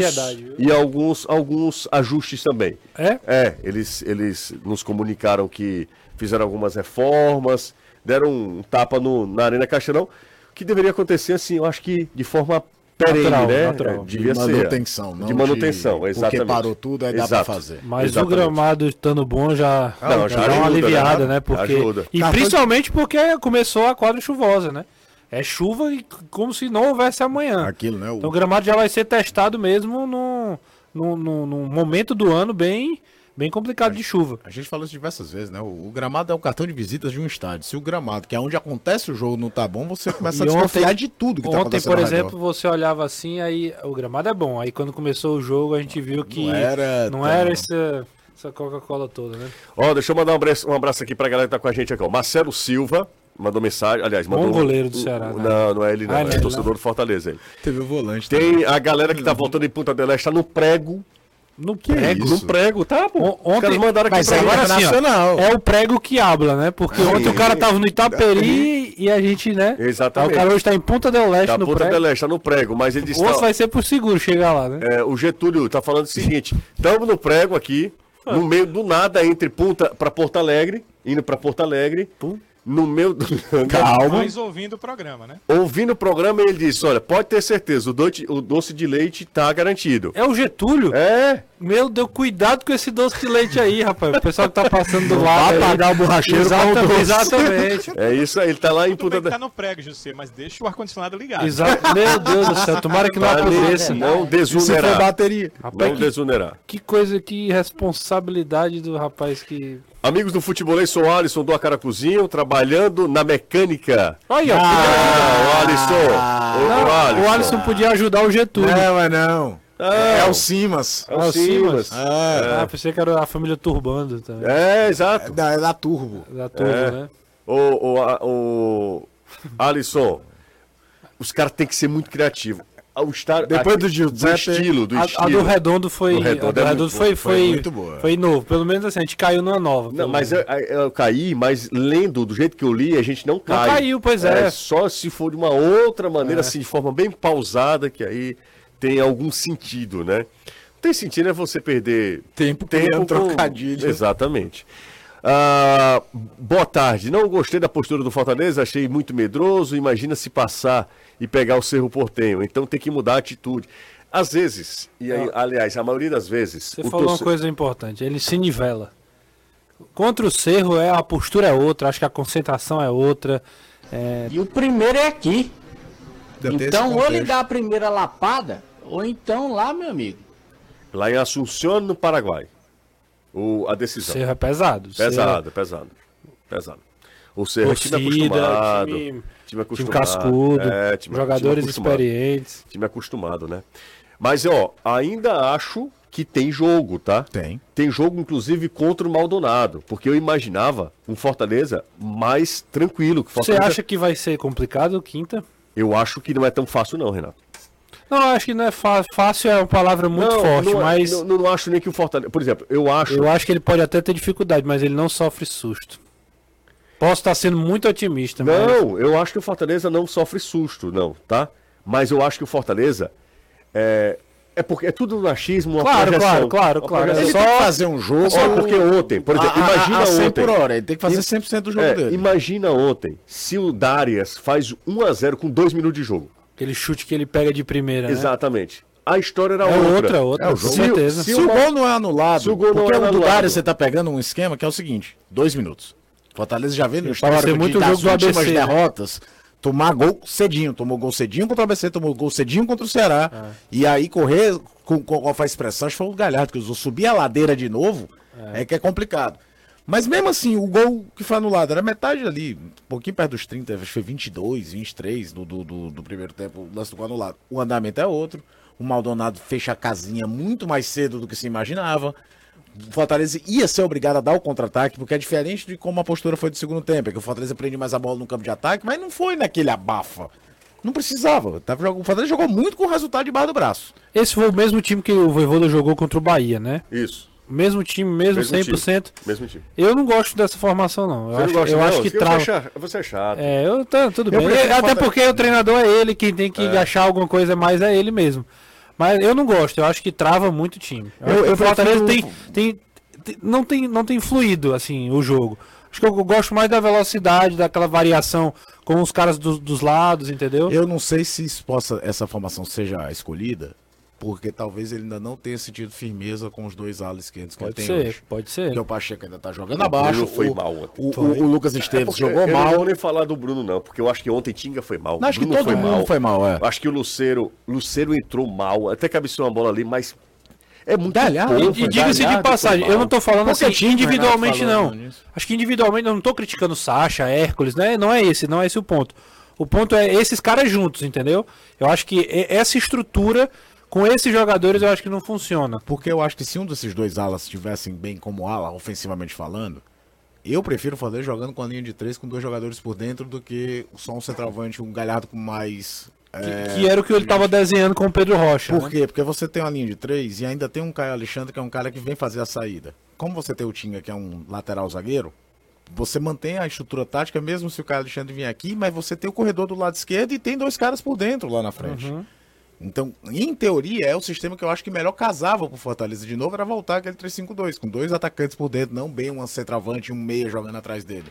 E alguns, alguns ajustes também. É? É, eles, eles nos comunicaram que fizeram algumas reformas deram um tapa no, na Arena Castelão, que deveria acontecer assim, eu acho que de forma perene, natural, né? Natural. Devia de manutenção, ser. de manutenção, de... exatamente. Porque parou tudo, aí Exato. dá pra fazer. Mas exatamente. o gramado estando bom já, não, já, já dá uma ajuda, aliviada, né? né? Porque... Ajuda. E principalmente porque começou a quadra chuvosa, né? É chuva e como se não houvesse amanhã. Aquilo, né? O... Então o gramado já vai ser testado mesmo no, no, no, no momento do ano bem bem complicado de chuva. A gente falou isso diversas vezes, né? O, o, gramado é o cartão de visitas de um estádio. Se o gramado, que é onde acontece o jogo, não tá bom, você começa e a desconfiar de tudo que ontem, tá acontecendo. Ontem, por exemplo, você olhava assim, aí o gramado é bom. Aí quando começou o jogo, a gente viu que não era, não era essa, essa Coca-Cola toda, né? Ó, oh, deixa eu mandar um abraço, um abraço aqui pra galera que tá com a gente aqui, ó. Marcelo Silva, mandou mensagem, aliás, mandou. Bom goleiro do Ceará. Né? Não, não é ele, não. Ah, é, é torcedor do Fortaleza. Ele. Teve o volante. Tem também. a galera que tá voltando em Punta del Este, tá no prego. No prego? No prego, tá bom. Ontem, Os caras mandaram aqui mas agora assim, nacional. é o prego que habla, né? Porque ontem o cara tava no Itaperi e a gente, né? Exatamente. o cara hoje tá em Ponta del Leste tá no Ponta prego. del Leste, tá no prego, mas ele disse... Ou vai ser por seguro chegar lá, né? É, o Getúlio tá falando o seguinte, estamos no prego aqui, no meio do nada, entre Punta para Porto Alegre, indo para Porto Alegre. Pum no meu. Calma. Mas ouvindo o programa, né? Ouvindo o programa, ele disse: Olha, pode ter certeza, o doce, o doce de leite tá garantido. É o Getúlio? É. Meu Deus, cuidado com esse doce de leite aí, rapaz. O pessoal que tá passando do lado. Vai pagar o borracheiro exatamente, exatamente. É isso aí, ele tá lá em Punta da. tá no prego, José, mas deixa o ar-condicionado ligado. Exato. Meu Deus do céu, tomara que não aconteça. Não desunerá. bateria. Rapaz, não que, desunerá. Que coisa, que responsabilidade do rapaz que Amigos do Futebolês, sou o Alisson do Acaracuzinho, trabalhando na mecânica. Aí, ó. Ah, o Alisson. Ah, o, o, Alisson. o Alisson podia ajudar o Getúlio. Não, é não. É, é o Simas. É o Simas. É. Ah, pensei que era a família Turbando também. É, exato. É da, é da Turbo. Da Turbo, é. né? O, o, o Alisson, os caras têm que ser muito criativos. O estar, Depois a, do Giuseppe, estilo, do A, estilo. a do Redondo foi. Do Redondo do é Redondo muito foi, boa, foi, foi muito boa. foi novo. Pelo menos assim, a gente caiu numa nova. Não, mas eu, eu caí, mas lendo do jeito que eu li, a gente não cai. caiu, pois é. Só se for de uma outra maneira, assim, de forma bem pausada, que aí tem algum sentido, né? Não tem sentido é você perder Tempo com- trocadilho. Exatamente. Ah, boa tarde. Não gostei da postura do Fortaleza, achei muito medroso. Imagina se passar e pegar o Cerro Portenho. Então tem que mudar a atitude. Às vezes, e aí, aliás, a maioria das vezes. Você o falou uma torce- coisa importante, ele se nivela. Contra o Cerro, é, a postura é outra, acho que a concentração é outra. é, E o primeiro é aqui. Esse Então, ou ele dá a primeira lapada, ou então lá, meu amigo. Lá em Assunção, no Paraguai. O, a o decisão. Cerro é pesado. o Cerro- Pesado, pesado. Pesado. O Cerro é time Torcida, acostumado. time- Time, Time acostumado. cascudo, é, time- jogadores time experientes. Time acostumado, né? Mas, ó, ainda acho que tem jogo, tá? Tem. Tem jogo, inclusive, contra o Maldonado. Porque eu imaginava um Fortaleza mais tranquilo. Que Você Fortaleza... acha que vai ser complicado, quinta? Eu acho que não é tão fácil, não, Renato. Não, acho que não é fácil. Fácil é uma palavra muito não, forte, não, é- mas Não, não acho nem que o Fortaleza... Por exemplo, eu acho... eu acho que ele pode até ter dificuldade, mas ele não sofre susto. Posso estar sendo muito otimista, mas Não, eu acho que o Fortaleza não sofre susto, não, tá? Mas eu acho que o Fortaleza é, é porque é tudo no achismo, uma Claro, projeção. claro, claro, claro. Ele Só- tem que fazer um jogo. Só porque ontem, por exemplo, a- a- imagina a 100 ontem. por hora, ele tem que fazer 100% do jogo É, dele. imagina ontem, se o Darius faz 1 a 0 com 2 minutos de jogo. Aquele chute que ele pega de primeira, né? Exatamente. A história era É outra. outra, outra, É o com jogo. certeza. Se, Se o o- gol não é anulado, se o gol não porque é o do anulado. Você tá pegando um esquema que é o seguinte, dois minutos. Fortaleza já vê no histórico muito de, jogo do ABC, né? derrotas, tomar gol cedinho. Tomou gol cedinho contra o ABC, tomou gol cedinho contra o Ceará. É. E aí correr, com, com qual foi a expressão, acho que foi o Galhardo que usou, subir a ladeira de novo, é. que é complicado. Mas mesmo assim, o gol que foi anulado era metade ali, um pouquinho perto dos 30, acho que foi 22, 23 do, do, do, do primeiro tempo, o lance do gol anulado. O andamento é outro. O Maldonado fecha a casinha muito mais cedo do que se imaginava. O Fortaleza ia ser obrigado a dar o contra-ataque, porque é diferente de como a postura foi do segundo tempo. É que o Fortaleza prende mais a bola no campo de ataque, mas não foi naquele abafa. Não precisava. O Fortaleza jogou muito com o resultado debaixo do braço. Esse foi o mesmo time que o Voivoda jogou contra o Bahia, né? Isso. Mesmo time, mesmo, Mesmo 100%. time. Mesmo time. Eu não gosto dessa formação, não. Eu Você acho, gosta, eu não? acho que trava. é chato- Você é chato. É, eu, tá, tudo Eu bem. prefiro Até porque o treinador é ele, quem tem que achar alguma coisa mais é ele mesmo. Mas eu não gosto, eu acho que trava muito o time. Eu, Eu- o Fortaleza prefiro- tem, tem, tem- não, tem, não tem fluído assim o jogo. Acho que eu gosto mais da velocidade, daquela variação com os caras dos, dos lados, entendeu? Eu não sei se isso possa, essa formação seja escolhida, porque talvez ele ainda não tenha sentido firmeza com os dois alas esquerdos que pode ele tem ser, hoje. pode ser. Porque o Pacheco ainda tá jogando O abaixo. Bruno foi o, mal ontem. o, Foi. o- o Lucas Esteves Porque jogou eu mal. não vou nem falar do Bruno, não, porque eu acho que ontem Tinga foi mal. Não, acho que Bruno todo mundo foi mal, é. Acho que o Luceiro, Luceiro entrou mal, até cabeceou uma bola ali, mas é muito Galhardo, pouco, E, e diga-se de passagem, foi eu mal. não tô falando Porque assim o individualmente não. nisso. Acho que individualmente eu não tô criticando Sacha, Hércules, né? Não é esse, não é esse o ponto. O ponto é esses caras juntos, entendeu? Eu acho que essa estrutura com esses jogadores eu acho que não funciona. Porque eu acho que se um desses dois alas estivessem bem como ala, ofensivamente falando, eu prefiro fazer jogando com a linha de três com dois jogadores por dentro do que só um centroavante, um galhardo com mais. é, que era o que ele tava desenhando com o Pedro Rocha. Por né? quê? Porque você tem uma linha de três e ainda tem um Caio Alexandre que é um cara que vem fazer a saída. Como você tem o Tinga, que é um lateral zagueiro, você mantém a estrutura tática mesmo se o Caio Alexandre vier aqui, mas você tem o corredor do lado esquerdo e tem dois caras por dentro lá na frente. Então, em teoria, é o sistema que eu acho que melhor casava pro Fortaleza de novo, era voltar aquele 3-5-2, com dois atacantes por dentro, não bem um centroavante e um meia jogando atrás dele.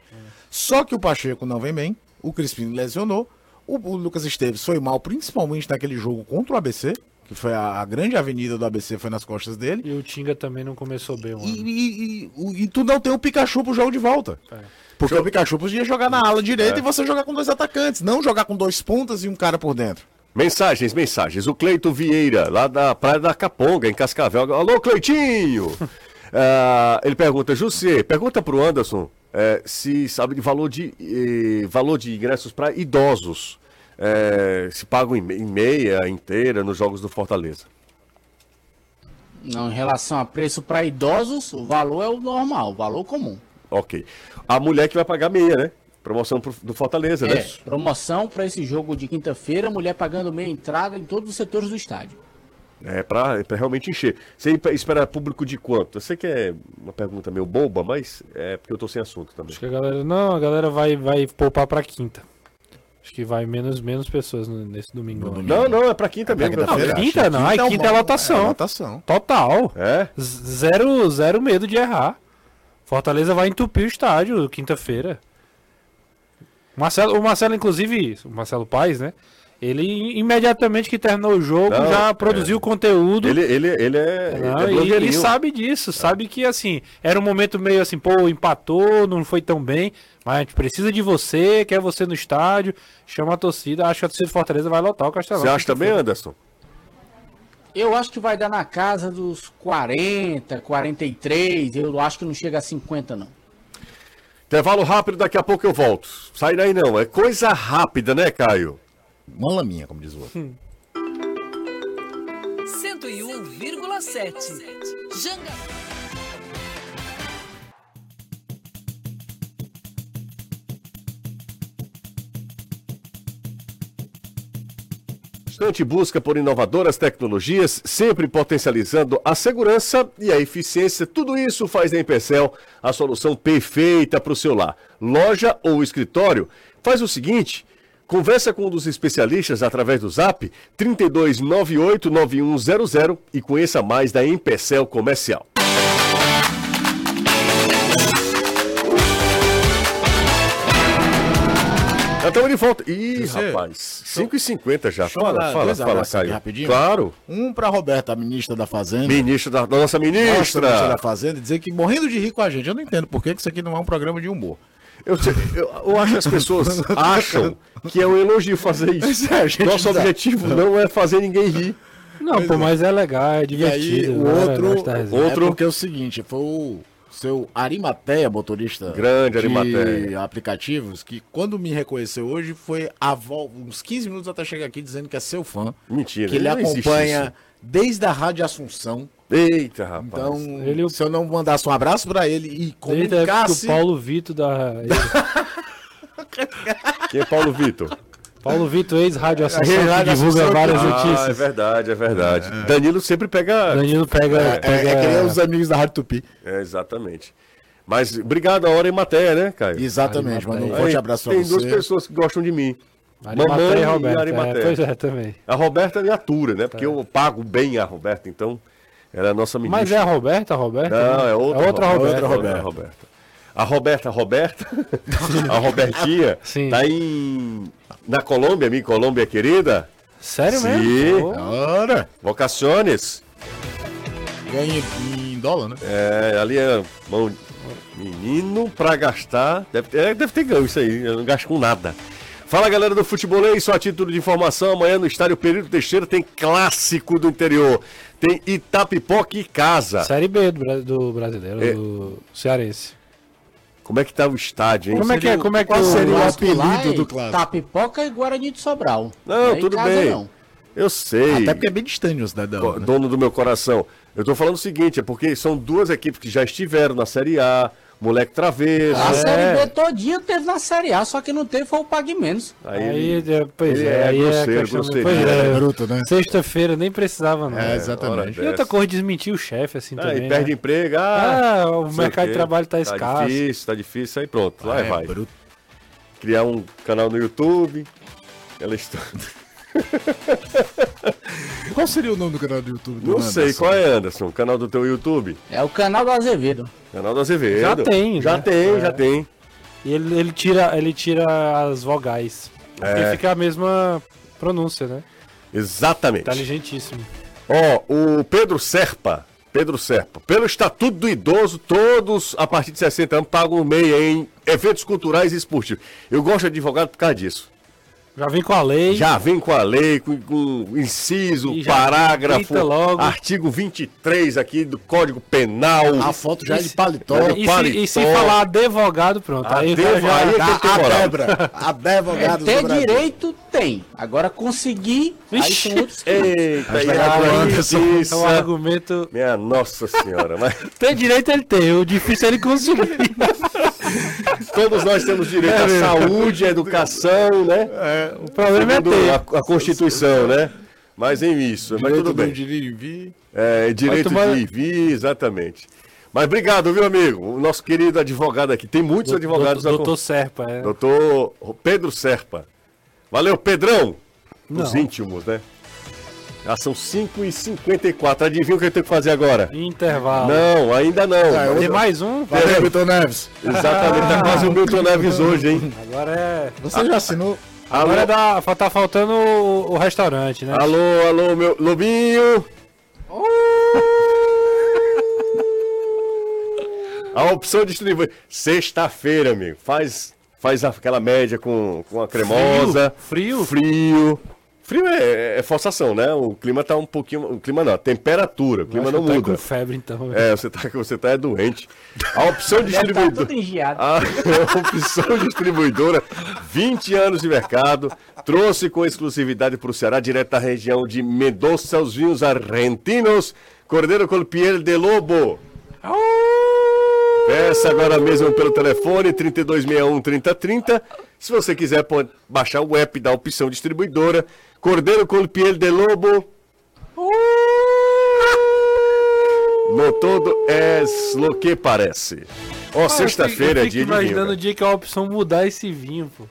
Só que o Pacheco não vem bem, o Crispim lesionou, o, o Lucas Esteves foi mal, principalmente naquele jogo contra o ABC, que foi a, a grande avenida do ABC, foi nas costas dele. E o Tinga também não começou bem E, e- e- e tu não tem o Pikachu pro jogo de volta. Porque o Pikachu podia jogar na ala direita e você jogar com dois atacantes, não jogar com dois pontas e um cara por dentro. Mensagens, mensagens. O Cleito Vieira, lá da Praia da Caponga, em Cascavel. Alô, Cleitinho! Ah, ele pergunta, José, pergunta pro Anderson eh, se sabe de valor de, eh, valor de ingressos para idosos. eh, se pagam em meia, inteira, nos jogos do Fortaleza. Não, em relação a preço para idosos, o valor é o normal, o valor comum. Ok. A mulher que vai pagar meia, né? Promoção pro, do Fortaleza, né? É, promoção para esse jogo de quinta-feira, mulher pagando meia entrada em todos os setores do estádio. É pra, é pra realmente encher. Você espera público de quanto? Eu sei que é uma pergunta meio boba, mas é porque eu tô sem assunto também. Acho que a galera. Não, a galera vai, vai poupar pra quinta. Acho que vai menos, menos pessoas nesse domingo. No Não, Não, não, é pra quinta mesmo. pra né? quinta-feira. quinta não, ai, um quinta é lotação. É lotação. Total. É? Zero, zero medo de errar. Fortaleza vai entupir o estádio quinta-feira. Marcelo, o Marcelo, inclusive, o Marcelo Paes, né? Ele imediatamente que terminou o jogo Não, já é. produziu conteúdo. Ele, ele, ele é, Não, ele é e- e, sabe disso, sabe que assim, era um momento meio assim, pô, empatou, não foi tão bem, mas a gente precisa de você, quer você no estádio, chama a torcida, acho que a torcida do Fortaleza vai lotar o Castelão. Você acha também, Anderson? Eu acho que vai dar na casa dos 40, 43. Eu acho que não chega a 50, não. Intervalo rápido, daqui a pouco eu volto. Sai daí não, é coisa rápida, né, Caio? Uma laminha, como diz o outro. 101,7. Janga. Constante busca por inovadoras tecnologias, sempre potencializando a segurança e a eficiência. Tudo isso faz da Empecel a solução perfeita para o seu lar. Loja ou escritório, faz o seguinte. Conversa com um dos especialistas através do zap 32989100 e conheça mais da Empecel Comercial. Já estamos de volta. Ih, Você- rapaz, 5h50 já. Deixa Fala, fala, fala, Caio. rapidinho. Claro. Um pra Roberta, a ministra da Fazenda. Ministro da, da nossa Nossa, ministra ministra. da Fazenda, dizer que morrendo de rir com a gente. Eu não entendo por que que isso aqui não é um programa de humor. Eu, eu- eu acho que as pessoas acham que é um elogio fazer isso. é, a gente Nosso objetivo não é fazer ninguém rir. Não, pô, mas é legal, é E aí, divertido. o outro, resenha. Outro- É porque é o seguinte, foi o seu Arimateia, motorista Grande de Arimateia. aplicativos, que quando me reconheceu hoje foi a vol- uns 15 minutos até chegar aqui dizendo que é seu fã. Mentira. Que ele acompanha desde a Rádio Assunção. Eita, rapaz. Então, Ele- se eu não mandasse um abraço pra ele e que comunicasse... o Paulo Vitor da. Quem é Paulo Vitor? Paulo Vitor, ex-rádio que Rádio divulga várias Ah, é notícias. verdade, é verdade. Danilo sempre pega. Danilo pega. É, pega... é que nem os amigos da Rádio Tupi. É, exatamente. Mas obrigado a hora em matéria, né, Caio? Exatamente, mano. Um forte Aí, abraço Tem você. duas pessoas que gostam de mim. Arimateia Mamãe e e Roberto. Arimateia. É, pois é, também. A Roberta me atura, né? Porque eu pago bem a Roberta, então ela é a nossa ministra. Mas é a Roberta, a Roberta? Não, é outra, É outra Roberta. Outra Roberta. A Roberta, a Roberta, a Robertinha, Sim. tá em na Colômbia, minha Colômbia querida. Sério Sim. mesmo? Pô. Ora, Vocaciones. ganha em, em dólar, né? É, ali é mão, menino pra gastar. Deve, ter- é, deve ter ganho isso aí, eu não gasto com nada. Fala galera do Futebolês, só a título de informação, amanhã no estádio Período Teixeira tem clássico do interior. Tem Itapipoca e Casa. Série B do, do brasileiro, É. do cearense. Como é que tá o estádio, hein? Como é que é? Como é que Qual o- seria o apelido do clássico? Tapipoca e Guarani de Sobral. Não, é em tudo casa, bem. Não. Eu sei. Até porque é bem distante o cidadão. co- né? dono do meu coração. Eu tô falando o seguinte, é porque são duas equipes que já estiveram na Série A, Moleque Travesso. A É. Série B todinha teve na Série A, só que não teve foi o Pague Menos. Aí, Aí, é, pois é, é aí é grosseiro, questão. grosseiro. Pois É, é. bruto, né? Sexta-feira nem precisava, não. É, exatamente. E outra coisa, desmentir o chefe, assim, Aí também. perde né? emprego, ah, Ah, o mercado de trabalho tá escasso. difícil, tá difícil, aí pronto, lá É, vai. bruto. Criar um canal no YouTube, ela está... Qual seria o nome do canal do YouTube? do Não sei, Anderson? qual é, Anderson? Canal do teu YouTube? É o canal do Azevedo. Canal do Azevedo. Já tem, Já né? tem, É. já tem. E ele, ele, tira, ele tira as vogais. Porque É. fica a mesma pronúncia, né? Exatamente. Inteligentíssimo. Ó, o Pedro Serpa, Pedro Serpa, pelo Estatuto do Idoso, todos a partir de 60 anos pagam meia em eventos culturais e esportivos. Eu gosto de advogado por causa disso. Já vem com a lei. Já vem com a lei, com, com inciso, E parágrafo, artigo 23 aqui do Código Penal. A foto já é de Isso- paletó. É, E se, paletó. e se falar advogado, pronto. Aí o cara Advo- já. aí é que A, tem a moral. Débora, a advogada ter do Brasil. direito tem. Agora conseguir, aí Vixe. são outros. Eita, e pegar a pro Anderson. É um argumento. Minha nossa senhora, mas Ter direito ele tem, o difícil é ele conseguir. Todos nós temos direito à saúde, à educação, né? É, o problema é ter. A, a Constituição, né? Mas em isso, mas tudo bem. Direito de vir. É, direito tomar- de vir, exatamente. Mas obrigado, viu, amigo? O nosso querido advogado aqui. Tem muitos advogados. Doutor, doutor Serpa, é. Doutor Pedro Serpa. Valeu, Pedrão! Os íntimos, né? Já são 5h54. Adivinha o que eu tenho que fazer agora? Intervalo. Não, ainda não. Ah, Tem mais um? Valeu, Vitor Neves. Exatamente, tá quase o Milton Neves hoje, hein? Agora é. Você já assinou? Alô, Agora é da... tá faltando o, o restaurante, né? alô, alô, meu Lobinho! A opção de distribuir. Sexta-feira, amigo. Faz, faz aquela média com, com a cremosa. Frio? Frio. Frio é, é forçação, né? O clima tá um pouquinho. O clima não, a temperatura. O clima Acho não que tá muda. com febre, então. É, você tá, você tá é doente. A opção distribuidora. engiado. A opção distribuidora, 20 anos de mercado, trouxe com exclusividade para o Ceará, direto da região de Mendoza, os vinhos argentinos, Cordeiro com piel de lobo. Peça agora mesmo pelo telefone 3261-3030. Se você quiser, pode baixar o app da opção distribuidora. Cordeiro com piel de lobo. No todo é lo que parece. Ó, sexta-feira é eu dia de vinho. imaginando o cara. dia que a opção mudar esse vinho, pô.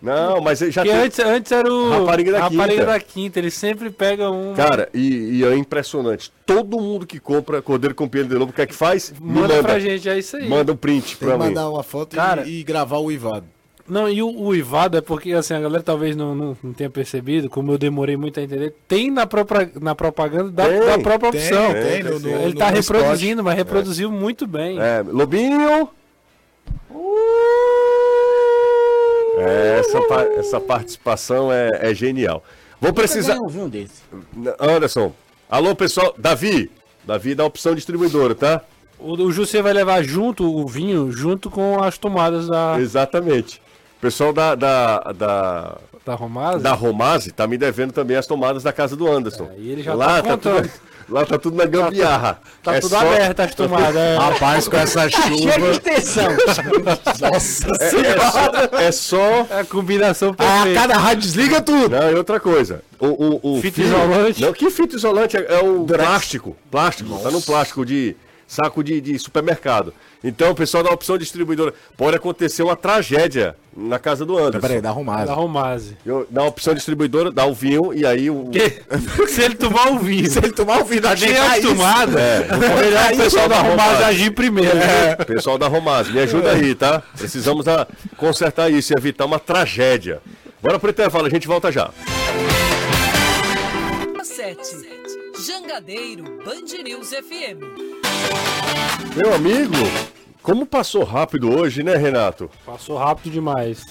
Não, mas já Porque tem... antes, antes era o. Rapariga da Rapariga Quinta. da Quinta. Ele sempre pega um. Cara, e, e é impressionante. Todo mundo que compra Cordeiro com piel de lobo, o que é que faz? Me manda, pra gente, é isso aí. Manda um print Tem pra mim. mandar uma foto e- Cara- e, gravar o Ivado. Não, e o, o Ivado é porque, assim, a galera talvez não, não, não tenha percebido, como eu demorei muito a entender, tem na, própria, na propaganda da, Tem, da própria Tem, opção. tem, no, no, Ele no- tá no reproduzindo, mas reproduziu muito bem. É, Lobinho! É, essa, essa participação é, é genial. Vou precisar. um desse. Anderson. Alô, pessoal. Davi. Davi da opção distribuidora, tá? O, o José vai levar junto o vinho, junto com as tomadas da, Exatamente. O pessoal da, da, da, da Romasa. da Romase tá me devendo também as tomadas da casa do Anderson. É, e ele já lá tá tudo, contando. Lá tá tudo na gambiarra. Tá É tudo só- aberto as tomadas. é. Rapaz, com essa Cheio de chuva. extensão. Nossa É, é só, é só É a combinação Ah, perfeita. cada rádio desliga tudo. Não, e outra coisa. O, o, o Fita fio- isolante? Não, que fita isolante? É, é o plástico. Plástico. Tá no plástico de saco de, de supermercado. Então, o pessoal da opção distribuidora. Pode acontecer uma tragédia na casa do Anderson. Peraí, dá Da arrumada. Romase. Eu, na opção distribuidora, dá o vinho e aí o. Se ele tomar o vinho. Se ele tomar o vinho da gente, é é acostumado, é melhor o pessoal da Romase agir primeiro. né? Pessoal da Romaz, me ajuda aí, tá? Precisamos a, consertar isso e evitar uma tragédia. Bora pro intervalo, a gente volta já. 7. Jangadeiro Band News FM. Meu amigo, como passou rápido hoje, né, Renato? Passou rápido demais.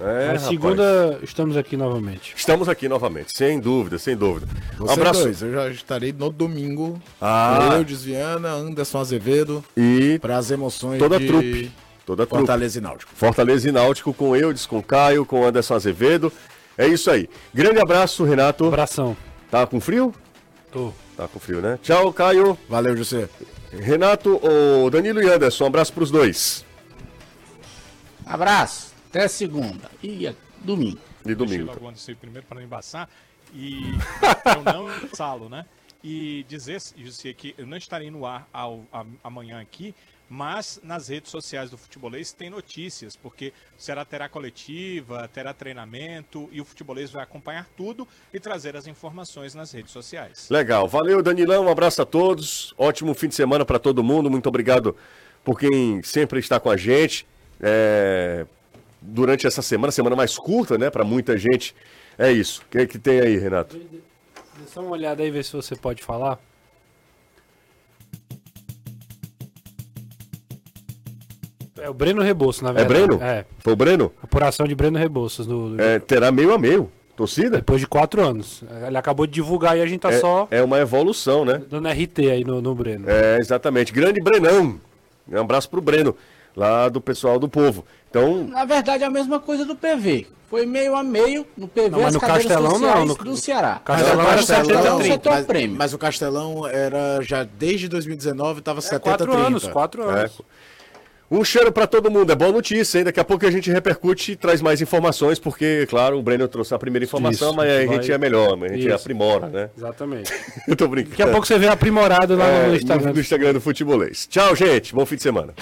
É, Na rapaz. segunda, estamos aqui novamente. Estamos aqui novamente, sem dúvida, sem dúvida. Um abraço. dois, eu já estarei no domingo. Ah. Eu, Desviana, Anderson Azevedo, E para as emoções toda a de trupe. Toda a trupe. Fortaleza e Náutico. Fortaleza e Náutico com Eudes, com Caio, com Anderson Azevedo. É isso aí. Grande abraço, Renato. Abração. Tá com frio? Tô. Tá com frio, né? Tchau, Caio. Valeu, José. Renato, o Danilo e Anderson, um abraço pros dois. Abraço. Até segunda. E é domingo. De domingo. Deixei logo antes de ir primeiro para não embaçar. E eu não salo, né? E dizer, Jussi, que eu não estarei no ar ao, a- amanhã aqui, mas nas redes sociais do Futebolês tem notícias, porque o Ceará terá coletiva, terá treinamento e o Futebolês vai acompanhar tudo e trazer as informações nas redes sociais. Legal. Valeu, Danilão. Um abraço a todos. Ótimo fim de semana para todo mundo. Muito obrigado por quem sempre está com a gente. É, Durante essa semana, semana mais curta, né? Para muita gente. É isso. O que, é que tem aí, Renato? Dê só uma olhada aí, ver se você pode falar. É o Breno Rebouças, na É verdade. Breno? É. Foi o Breno? Apuração de Breno Rebouças. Do, do- É, terá meio a meio. Torcida? Depois de quatro anos. Ele acabou de divulgar e a gente tá só É, é uma evolução, né? dando RT aí no, no Breno. É, exatamente. Grande Brenão. Um abraço pro Breno, lá do pessoal do povo. Então, Na verdade, é a mesma coisa do PV. Foi meio a meio no PV Não, mas as no Castelão, não, no- do Ceará. Castelão Mas era o Castelão 70, é o 30. setor mas, prêmio. mas o Castelão era já desde 2019 estava É, 70 quatro 30. anos, quatro é, anos. Um cheiro para todo mundo, é boa notícia, hein? Daqui a pouco a gente repercute e traz mais informações, porque, claro, o Breno trouxe a primeira informação, Isso, mas a vai... gente é melhor, a gente Isso. aprimora, né? Exatamente. Eu tô brincando. Daqui a pouco você vê aprimorado lá é, no Instagram. No Instagram do Futebolês. Tchau, gente. Bom fim de semana.